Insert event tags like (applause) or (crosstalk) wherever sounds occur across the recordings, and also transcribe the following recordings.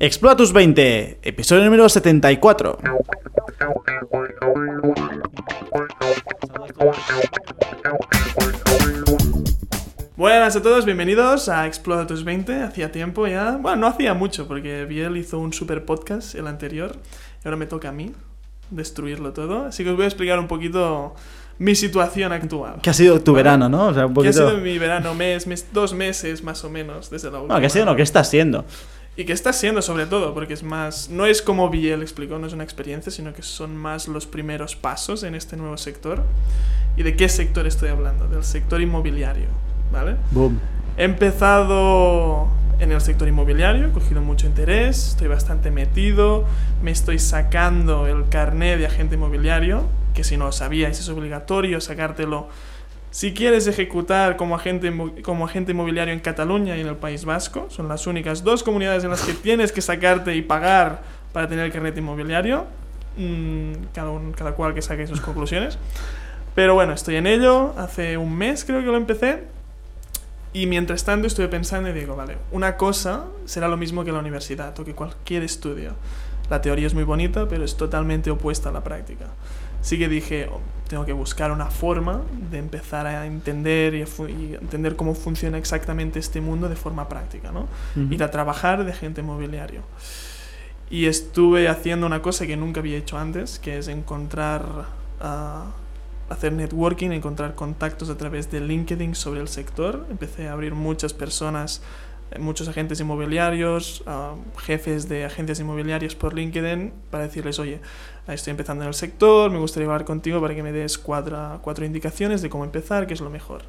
Explora tus 20, episodio número 74. Buenas a todos, bienvenidos a Explora tus 20. Hacía tiempo ya, bueno, no hacía mucho porque Biel hizo un super podcast, el anterior, y ahora me toca a mí destruirlo todo. Así que os voy a explicar un poquito mi situación actual. Que ha sido tu ¿Vale? verano, ¿no? O sea, un Que poquito... ha sido mi verano, mes, mes, dos meses más o menos desde la última. No, que ha sido no, que está siendo. Y que está siendo sobre todo, porque es más, no es como Biel explicó, no es una experiencia, sino que son más los primeros pasos en este nuevo sector. ¿Y de qué sector estoy hablando? Del sector inmobiliario, ¿vale? Boom. He empezado en el sector inmobiliario, he cogido mucho interés, estoy bastante metido, me estoy sacando el carnet de agente inmobiliario, que si no lo sabíais es obligatorio sacártelo si quieres ejecutar como agente, como agente inmobiliario en Cataluña y en el País Vasco. Son las únicas dos comunidades en las que tienes que sacarte y pagar para tener el carnet inmobiliario. Mm, cada, cada cual que saque sus conclusiones. Pero bueno, estoy en ello. Hace un mes creo que lo empecé. Y mientras tanto estuve pensando y digo, vale, una cosa será lo mismo que la universidad o que cualquier estudio. La teoría es muy bonita, pero es totalmente opuesta a la práctica. Así que dije, oh, tengo que buscar una forma de empezar a entender y, a fu- y entender cómo funciona exactamente este mundo de forma práctica, ¿no? Ujú. Ir a trabajar de agente inmobiliario. Y estuve haciendo una cosa que nunca había hecho antes, que es encontrar, ah, hacer networking, encontrar contactos a través de LinkedIn sobre el sector. Empecé a abrir muchas personas, muchos agentes inmobiliarios, ah, jefes de agencias inmobiliarias por LinkedIn, para decirles, oye, estoy empezando en el sector, me gustaría hablar contigo para que me des cuatro, cuatro indicaciones de cómo empezar, qué es lo mejor.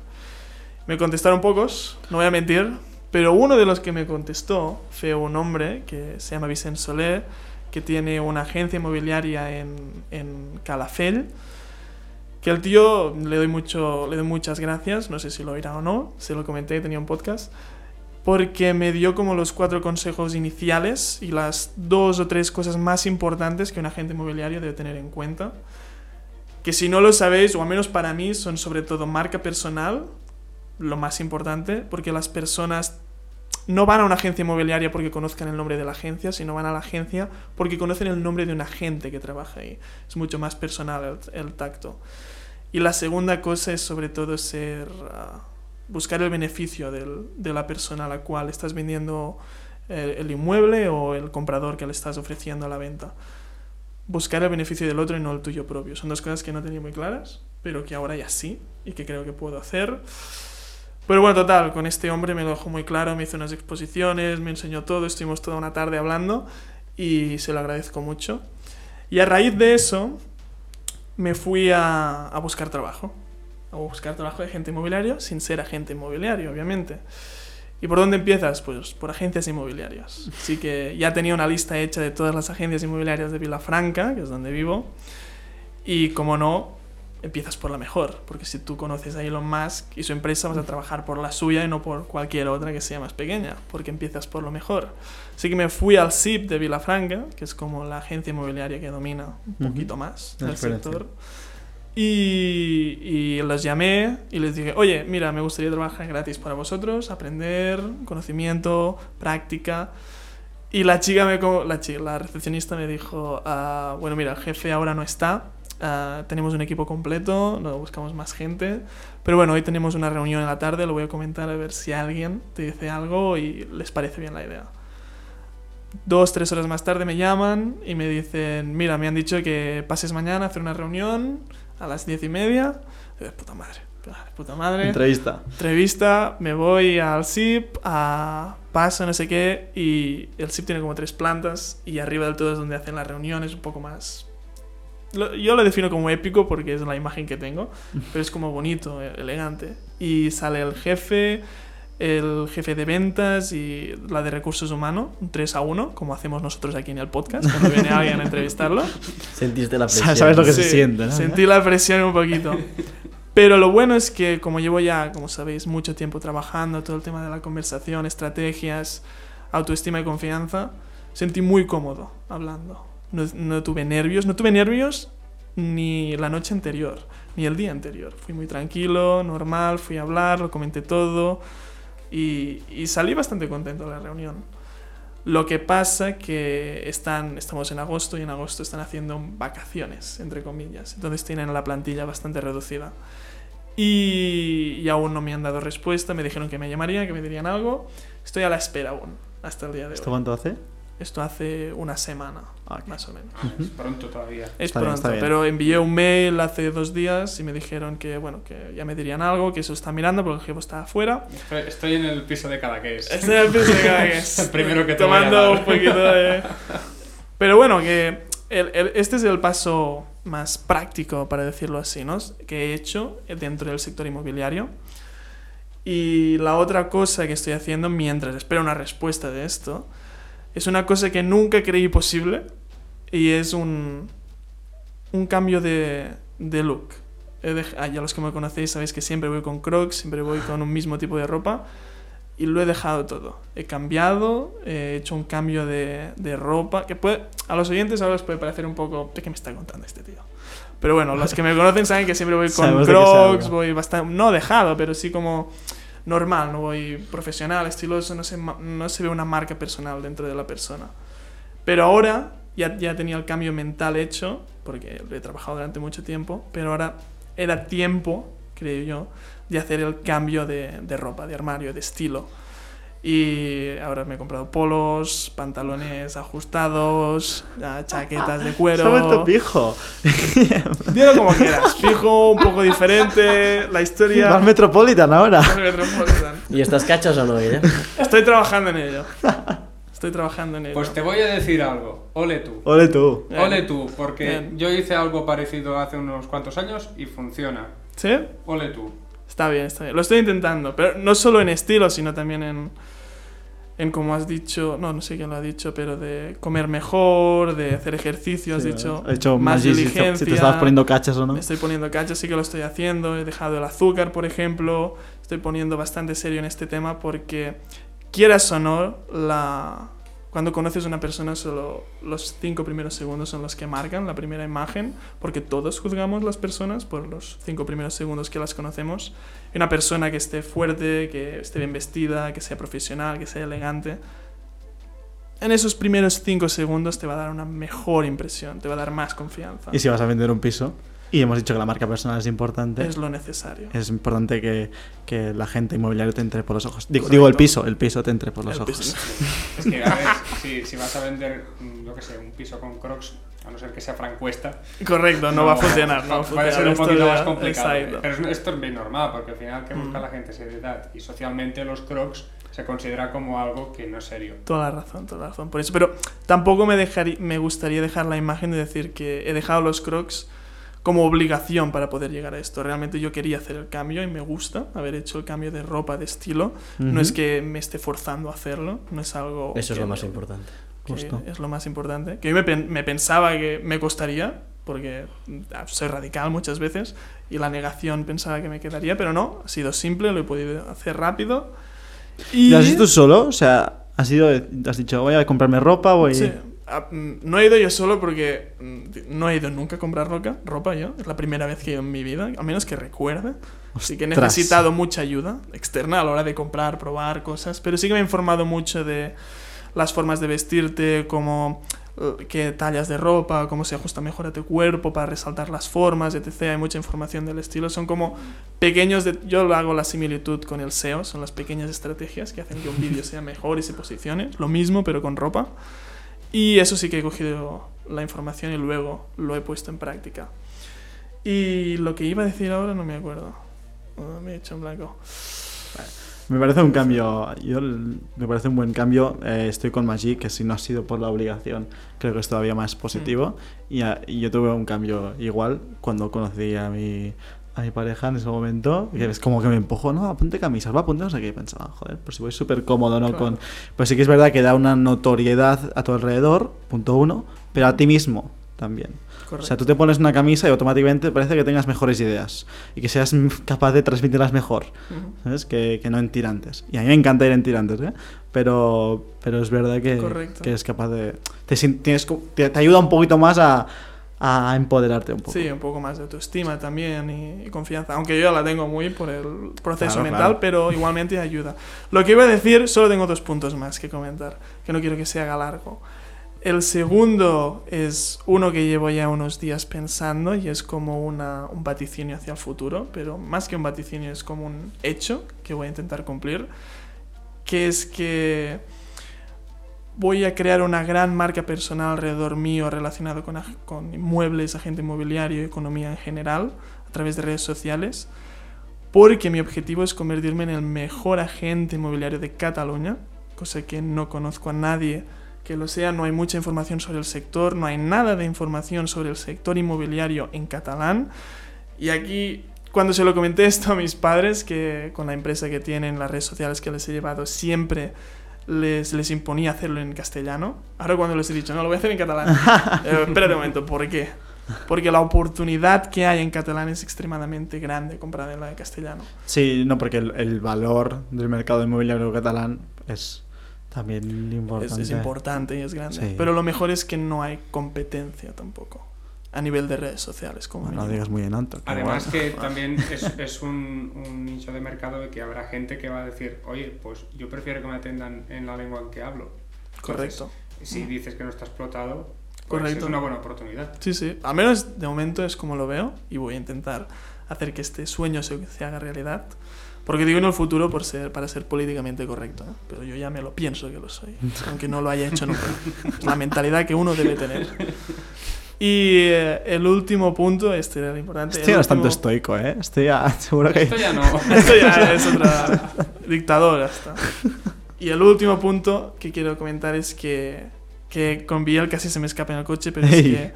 Me contestaron pocos, no voy a mentir, pero uno de los que me contestó fue un hombre que se llama Vicent Soler, que tiene una agencia inmobiliaria en, en Calafell, que al tío le doy, mucho, le doy muchas gracias, no sé si lo oirá o no, se lo comenté, tenía un podcast, porque me dio como los cuatro consejos iniciales y las dos o tres cosas más importantes que un agente inmobiliario debe tener en cuenta, que si no lo sabéis, o al menos para mí, son sobre todo marca personal, lo más importante, porque las personas no van a una agencia inmobiliaria porque conozcan el nombre de la agencia, sino van a la agencia porque conocen el nombre de un agente que trabaja ahí. Es mucho más personal el, el tacto. Y la segunda cosa es sobre todo ser ah, buscar el beneficio del- de la persona a la cual estás vendiendo el, el inmueble o el comprador que le estás ofreciendo a la venta. Buscar el beneficio del otro y no el tuyo propio. Son dos cosas que no tenía muy claras, pero que ahora ya sí y que creo que puedo hacer. Pero bueno, total, con este hombre me lo dejó muy claro, me hizo unas exposiciones, me enseñó todo, estuvimos toda una tarde hablando y se lo agradezco mucho. Y a raíz de eso me fui a, a buscar trabajo, a buscar trabajo de agente inmobiliario sin ser agente inmobiliario, obviamente. ¿Y por dónde empiezas? Pues por agencias inmobiliarias. Así que ya tenía una lista hecha de todas las agencias inmobiliarias de Vilafranca, que es donde vivo. Y como no, empiezas por la mejor, porque si tú conoces a Elon Musk y su empresa vas a trabajar por la suya y no por cualquier otra que sea más pequeña, porque empiezas por lo mejor. Así que me fui al SIP de Vilafranca, que es como la agencia inmobiliaria que domina un poquito más referencia. sector. Y, y los llamé y les dije, oye, mira, me gustaría trabajar gratis para vosotros, aprender, conocimiento, práctica. Y la chica, me, la, chi- la recepcionista me dijo, ah, bueno, mira, el jefe ahora no está, ah, tenemos un equipo completo, no buscamos más gente, pero bueno, hoy tenemos una reunión en la tarde, lo voy a comentar a ver si alguien te dice algo y les parece bien la idea. Dos, tres horas más tarde me llaman y me dicen, mira, me han dicho que pases mañana a hacer una reunión a las diez y media. Y yo, puta madre, puta madre Entrevista. entrevista, me voy al SIP, a paso, no sé qué, y el SIP tiene como tres plantas y arriba del todo es donde hacen las reuniones, un poco más... Yo lo defino como épico porque es la imagen que tengo, pero es como bonito, e- elegante. Y sale el jefe, el jefe de ventas y la de recursos humanos, un 3 a 1, como hacemos nosotros aquí en el podcast, cuando (laughs) viene alguien a entrevistarlo. Sentiste la presión. ¿Sabes lo que se se siente, ¿no? Sentí la presión un poquito. Pero lo bueno es que como llevo ya, como sabéis, mucho tiempo trabajando, todo el tema de la conversación, estrategias, autoestima y confianza, sentí muy cómodo hablando. No, no tuve nervios, no tuve nervios ni la noche anterior, ni el día anterior. Fui muy tranquilo, normal, fui a hablar, lo comenté todo y, salí bastante contento de la reunión. Lo que pasa que están, estamos en agosto y en agosto están haciendo vacaciones, entre comillas. Entonces tienen la plantilla bastante reducida. Y, aún no me han dado respuesta. Me dijeron que me llamarían, que me dirían algo. Estoy a la espera aún, hasta el día de ¿Esto hoy. cuánto hace? Esto hace una semana, Ah, ok. más o menos. Ah, es pronto todavía. Es Está bien, pronto, está bien. pero envié un mail hace dos días y me dijeron que, bueno, que ya me dirían algo, que eso está mirando porque el jefe está afuera. Estoy, estoy en el piso de Cadaqués. Este es el piso de Cadaqués. (laughs) El primero que te voy a Tomando dar. un poquito de... Pero bueno, que el- el- este es el paso más práctico, para decirlo así, ¿no? Que he hecho dentro del sector inmobiliario. Y la otra cosa que estoy haciendo mientras espero una respuesta de esto es una cosa que nunca creí posible y es un, un cambio de, de look. He dej- ah, ya los que me conocéis sabéis que siempre voy con crocs, siempre voy con un mismo tipo de ropa y lo he dejado todo. He cambiado, he hecho un cambio de, de ropa que puede, a los oyentes ahora les puede parecer un poco, ¿de qué me está contando este tío? Pero bueno, los que me conocen saben que siempre voy con Sabemos de crocs, voy bastante, no dejado, pero sí como normal, no voy profesional, estiloso, no se, no se ve una marca personal dentro de la persona. Pero ahora ya, ya tenía el cambio mental hecho, porque lo he trabajado durante mucho tiempo, pero ahora era tiempo, creo yo, de hacer el cambio de, de ropa, de armario, de estilo. Y ahora me he comprado polos, pantalones ajustados, chaquetas de cuero. Se ha vuelto pijo. (laughs) Dilo como quieras, fijo, un poco diferente, la historia... Más Metropolitan ahora. Metropolitan. ¿Y estás cachas o no, Guille? Estoy trabajando en ello. Estoy trabajando en ello. Pues te voy a decir algo. Ole tú. Ole tú. Bien. Ole tú, porque Bien. yo hice algo parecido hace unos cuantos años y funciona. ¿Sí? Ole tú. Está bien, está bien. Lo estoy intentando, pero no solo en estilo, sino también en, en como has dicho, no, no sé quién lo ha dicho, pero de comer mejor, de hacer ejercicio, has Sí, dicho, he hecho más diligencia. Si te estabas poniendo cachas o no. Me estoy poniendo cacho, sí que lo estoy haciendo. He dejado el azúcar, por ejemplo. Estoy poniendo bastante serio en este tema porque, quieras o no, la... cuando conoces a una persona, solo los cinco primeros segundos son los que marcan la primera imagen, porque todos juzgamos las personas por los cinco primeros segundos que las conocemos. Una persona que esté fuerte, que esté bien vestida, que sea profesional, que sea elegante, en esos primeros cinco segundos te va a dar una mejor impresión, te va a dar más confianza. Y si vas a vender un piso, y hemos dicho que la marca personal es importante, Es lo necesario. es importante que, que la gente inmobiliaria te entre por los ojos. Digo, digo el piso, el piso te entre por los El ojos. (laughs) Es que, a ver, si, si vas a vender, mm, yo qué sé, un piso con crocs, a no ser que sea francuesta, Correcto, no, va a funcionar. No va a funcionar. ser un poquito más complicado. exacto. Pero es- esto es bien normal, porque al final que busca Mm. la gente seriedad. Y socialmente los crocs se considera como algo que no es serio. Toda la razón, toda la razón. Por eso, pero tampoco me, dejarí- me gustaría dejar la imagen de decir que he dejado los crocs como obligación para poder llegar a esto. Realmente yo quería hacer el cambio y me gusta haber hecho el cambio de ropa, de estilo. No Ujú. es que me esté forzando a hacerlo, no es algo... Eso es lo más me- importante. Justo. es lo más importante. Que yo me, me pensaba que me costaría, porque ah, soy radical muchas veces, y la negación pensaba que me quedaría, pero no, ha sido simple, lo he podido hacer rápido. Y... ¿Lo has hecho solo? O sea, has, ido, has dicho, voy a comprarme ropa, voy... Sí. Ah, mm, No he ido yo solo porque mm, no he ido nunca a comprar ropa, ropa yo. Es la primera vez que he ido en mi vida, a menos que recuerde. Así que he Ostras. necesitado mucha ayuda externa a la hora de comprar, probar cosas. Pero sí que me he informado mucho de las formas de vestirte, cómo eh, qué tallas de ropa, cómo se ajusta mejor a tu cuerpo para resaltar las formas, etc. Hay mucha información del estilo. Son como pequeños... De, yo hago la similitud con el SEO, son las pequeñas estrategias que hacen que un vídeo sea mejor y se posicione. Lo mismo, pero con ropa. Y eso sí que he cogido la información y luego lo he puesto en práctica. Y lo que iba a decir ahora no me acuerdo. Ah, me he hecho en blanco. Me parece un cambio, yo, me parece un buen cambio. eh, estoy con Magic, que si no ha sido por la obligación, creo que es todavía más positivo. Y, a- y yo tuve un cambio igual cuando conocí a mi, a mi pareja en ese momento, que es como que me empujó, no, ponte camisas, va, ponte no sé qué. Y pensaba, joder, pues si voy súper cómodo, ¿no? Claro. Con, pues sí que es verdad que da una notoriedad a tu alrededor, punto uno, pero a ti mismo también. Correcto. O sea, tú te pones una camisa y automáticamente parece que tengas mejores ideas y que seas capaz de transmitirlas mejor. Ujú. ¿sabes? Que, que no en tirantes. Y a mí me encanta ir en tirantes, ¿eh? Pero, pero es verdad que, que es capaz de... Te, tienes te, te ayuda un poquito más a, a empoderarte un poco. Sí, un poco más de autoestima también y, y confianza. Aunque yo ya la tengo muy por el proceso Claro, mental, claro. pero igualmente ayuda. Lo que iba a decir, solo tengo dos puntos más que comentar, que no quiero que se haga largo. El segundo es uno que llevo ya unos días pensando y es como una, un vaticinio hacia el futuro, pero más que un vaticinio es como un hecho que voy a intentar cumplir, que es que voy a crear una gran marca personal alrededor mío relacionado con, con inmuebles, agente inmobiliario, economía en general, a través de redes sociales, porque mi objetivo es convertirme en el mejor agente inmobiliario de Cataluña, cosa que no conozco a nadie que lo sea, no hay mucha información sobre el sector, no hay nada de información sobre el sector inmobiliario en catalán. Y aquí, cuando se lo comenté esto a mis padres, que con la empresa que tienen, las redes sociales que les he llevado, siempre les, les imponía hacerlo en castellano. Ahora cuando les he dicho, no, lo voy a hacer en catalán. (laughs) eh, espérate un momento, ¿por qué? Porque la oportunidad que hay en catalán es extremadamente grande comparada en la de castellano. Sí, no, porque el, el valor del mercado inmobiliario catalán es también Es, importante. es importante y es grande. Sí. Pero lo mejor es que no hay competencia tampoco. A nivel de redes sociales, como No lo digas muy en alto. Además bueno. que también (laughs) es, es un, un nicho de mercado de que habrá gente que va a decir, oye, pues yo prefiero que me atendan en la lengua en que hablo. Entonces, Correcto. Si dices que no está explotado, pues Correcto. es una buena oportunidad. Sí, sí. Al menos de momento es como lo veo y voy a intentar hacer que este sueño se, se haga realidad. Porque digo en el futuro por ser, para ser políticamente correcto, ¿eh? pero yo ya me lo pienso que lo soy, (laughs) aunque no lo haya hecho nunca. Es la mentalidad que uno debe tener. Y eh, el último punto, este era el importante. Estoy bastante último- estoico, ¿eh? Estoy ya (laughs) seguro que... Esto ya no. (laughs) Esto ya es otra dictadora. Hasta. Y el último punto que quiero comentar es que, que con Biel casi se me escapa en el coche, pero es que,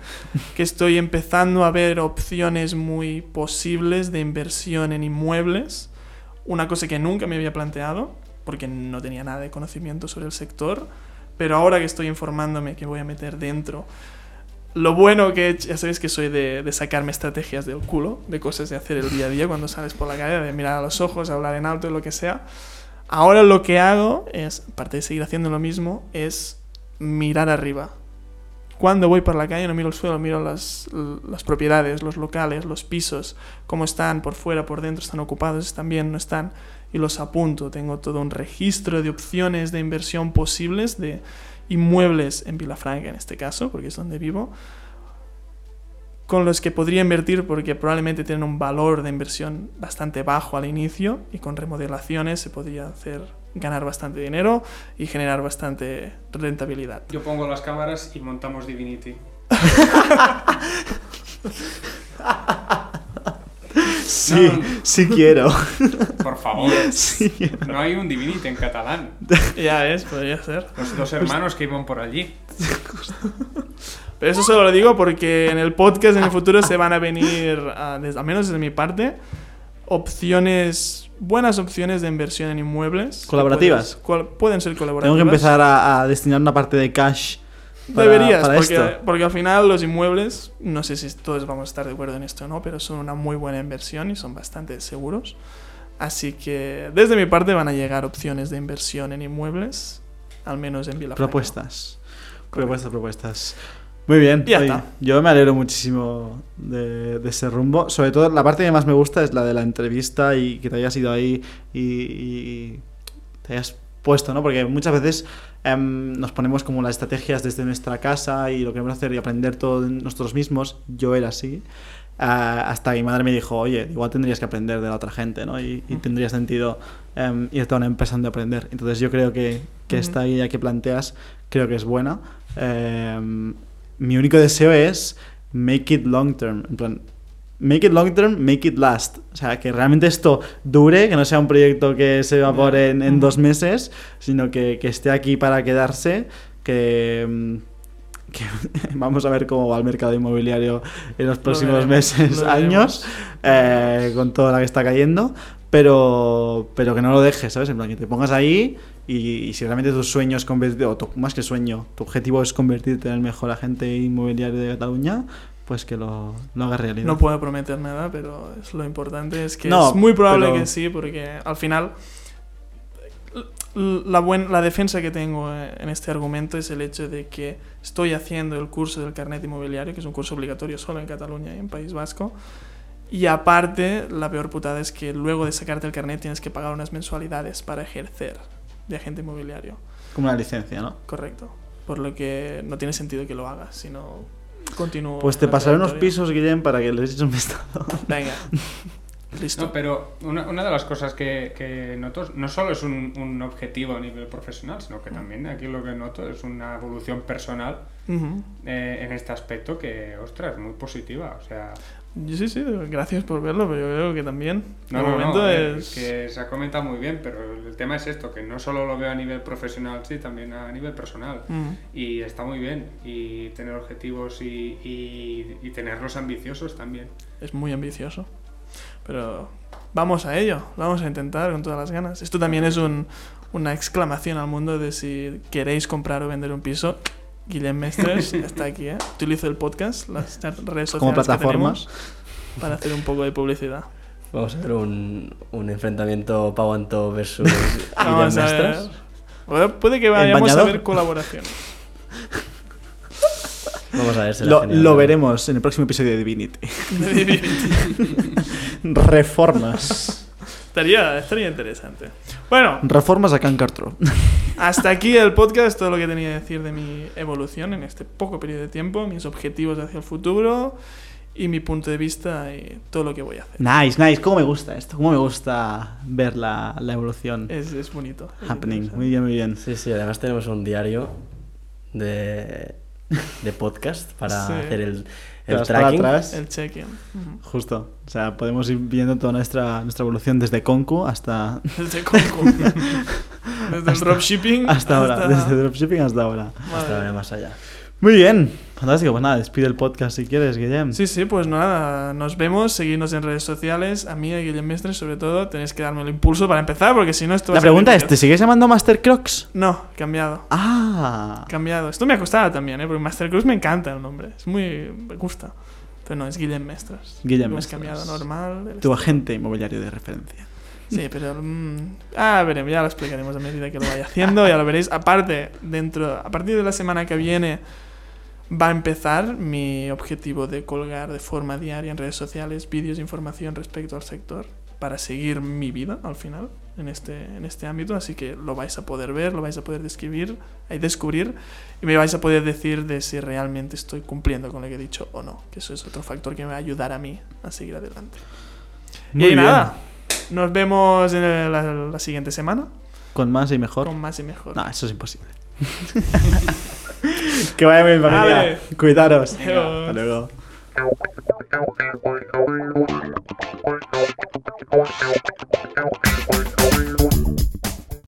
que estoy empezando a ver opciones muy posibles de inversión en inmuebles. Una cosa que nunca me había planteado, porque no tenía nada de conocimiento sobre el sector, pero ahora que estoy informándome que voy a meter dentro lo bueno que he ya sabéis que soy de, sacarme estrategias del culo, de cosas de hacer el día a día cuando sales por la calle, de mirar a los ojos, hablar en alto lo que sea. Ahora lo que hago es, aparte de seguir haciendo lo mismo, es mirar arriba. Cuando voy por la calle no miro el suelo, miro las, las propiedades, los locales, los pisos, cómo están por fuera, por dentro, están ocupados, están bien, no están, y los apunto. Tengo todo un registro de opciones de inversión posibles, de inmuebles en Vilafranca en este caso, porque es donde vivo, con los que podría invertir porque probablemente tienen un valor de inversión bastante bajo al inicio y con remodelaciones se podría hacer ganar bastante dinero y generar bastante rentabilidad. Yo pongo las cámaras y montamos Divinity. (laughs) Sí, sí quiero. Por favor. Sí. No hay un Divinity en catalán. Ya es, podría ser. Los dos hermanos que iban por allí. Pero eso solo lo digo porque en el podcast en el futuro se van a venir, desde- al menos desde mi parte, opciones, buenas opciones de inversión en inmuebles. ¿Colaborativas? puedes- pueden ser colaborativas. Tengo que empezar a, a destinar una parte de cash para, Deberías, para porque, esto. porque al final los inmuebles, no sé si todos vamos a estar de acuerdo en esto o no, pero son una muy buena inversión y son bastante seguros. Así que desde mi parte van a llegar opciones de inversión en inmuebles, al menos en Vilafranca. Propuestas. Propuestas, propuestas. Muy bien. Ya está. Yo me alegro muchísimo de, de ese rumbo. Sobre todo la parte que más me gusta es la de la entrevista y que te hayas ido ahí y, y te hayas puesto, ¿no? Porque muchas veces em, nos ponemos como las estrategias desde nuestra casa y lo queremos hacer y aprender todo de nosotros mismos. Yo era así. Ah, hasta mi madre me dijo, oye, igual tendrías que aprender de la otra gente, ¿no? Y, y tendría sentido em, irte a una empresa donde aprender. Entonces yo creo que, que esta idea que planteas creo que es buena. Em, mi único deseo es make it long term. En plan, make it long term, make it last. O sea, que realmente esto dure, que no sea un proyecto que se evapore en, en dos meses, sino que, que esté aquí para quedarse, que... mm, que (laughs) vamos a ver cómo va el mercado inmobiliario en los próximos veremos, meses, lo años, eh, con toda la que está cayendo, pero, pero que no lo dejes, ¿sabes? En plan, que te pongas ahí y, y si realmente tu sueño es convertirte, o tu- más que sueño, tu objetivo es convertirte en el mejor agente inmobiliario de Cataluña, pues que lo, lo hagas realidad. No puedo prometer nada, pero es lo importante es que No, es muy probable pero- que sí, porque al final la, buen- la defensa que tengo eh, en este argumento es el hecho de que estoy haciendo el curso del carnet inmobiliario, que es un curso obligatorio solo en Cataluña y en País Vasco. Y aparte, la peor putada es que luego de sacarte el carnet tienes que pagar unas mensualidades para ejercer de agente inmobiliario. Como una licencia, ¿no? Correcto. Por lo que no tiene sentido que lo hagas, sino continúo. Pues te pasaré unos pisos, Guillem, para que les eches un vistazo. (laughs) Venga. (laughs) Listo. No, pero una, una de las cosas que, que noto no solo es un, un objetivo a nivel profesional, sino que también aquí lo que noto es una evolución personal eh, en este aspecto que, ostras, muy positiva. O sea, sí, sí, gracias por verlo, pero yo creo que también. no, no, momento no, eh, es. que se ha comentado muy bien, pero el tema es esto, que no solo lo veo a nivel profesional, sí, también a nivel personal. Ujú. Y está muy bien, y tener objetivos y, y, y tenerlos ambiciosos también. Es muy ambicioso. Pero vamos a ello, vamos a intentar con todas las ganas. Esto también es un- una exclamación al mundo de si queréis comprar o vender un piso. Guillem Mestres (laughs) está aquí, ¿eh? Utilizo el podcast, las redes sociales Como plataformas. para hacer un poco de publicidad. Vamos a ver un, un enfrentamiento Pau Anto versus (laughs) Vamos Guillem a ver. Mestres. Bueno, Puede que vayamos a ver colaboración. (laughs) Vamos a ver. será Lo, lo veremos en el próximo episodio de Divinity. De Divinity. Reformas. Estaría, estaría interesante. Bueno, Reformas a Can Cartro. (laughs) Hasta aquí el podcast, todo lo que tenía que decir de mi evolución en este poco periodo de tiempo, mis objetivos hacia el futuro y mi punto de vista y todo lo que voy a hacer. Nice, nice. ¿Cómo me gusta esto? ¿Cómo me gusta ver la, la evolución Es, es bonito. es happening? Muy bien, muy bien. Sí, sí, además tenemos un diario de, de podcast para Sí. hacer el, El para tracking. atrás. El check-in. Justo. O sea, podemos ir viendo toda nuestra, nuestra evolución desde Concu hasta, (laughs) Desde Conco. (laughs) Desde el dropshipping hasta ahora. Desde dropshipping hasta ahora. Hasta mía. más allá. Muy bien. Fantástico. Pues nada, despide el podcast si quieres, Guillem. Sí, sí, pues nada, nos vemos, seguidnos en redes sociales, a mí y a Guillem Mestre sobre todo, tenéis que darme el impulso para empezar, porque si no esto va La a ser pregunta es. ¿te sigues llamando Master Crocs? No, cambiado. Ah. Cambiado. Esto me ha costado también, ¿eh? Porque Master Cruz me encanta el nombre. Es muy... me gusta. Pero no, es Guillem Mestres. Guillem Lo hemos Mestres. cambiado normal. Tu agente inmobiliario de referencia. Sí, pero... mm, ah, veremos, ya lo explicaremos a medida que lo vaya haciendo, ya lo veréis. Aparte, dentro... A partir de la semana que viene va a empezar mi objetivo de colgar de forma diaria en redes sociales vídeos de información respecto al sector para seguir mi vida al final en este, en este ámbito, así que lo vais a poder ver, lo vais a poder describir y descubrir y me vais a poder decir de si realmente estoy cumpliendo con lo que he dicho o no, que eso es otro factor que me va a ayudar a mí a seguir adelante. Muy y bien. nada, nos vemos en la, la siguiente semana Con más y mejor. con más y mejor. No, eso es imposible. (laughs) que vaya bien, familia. Vale. Cuidaros. Hasta luego. Thank you.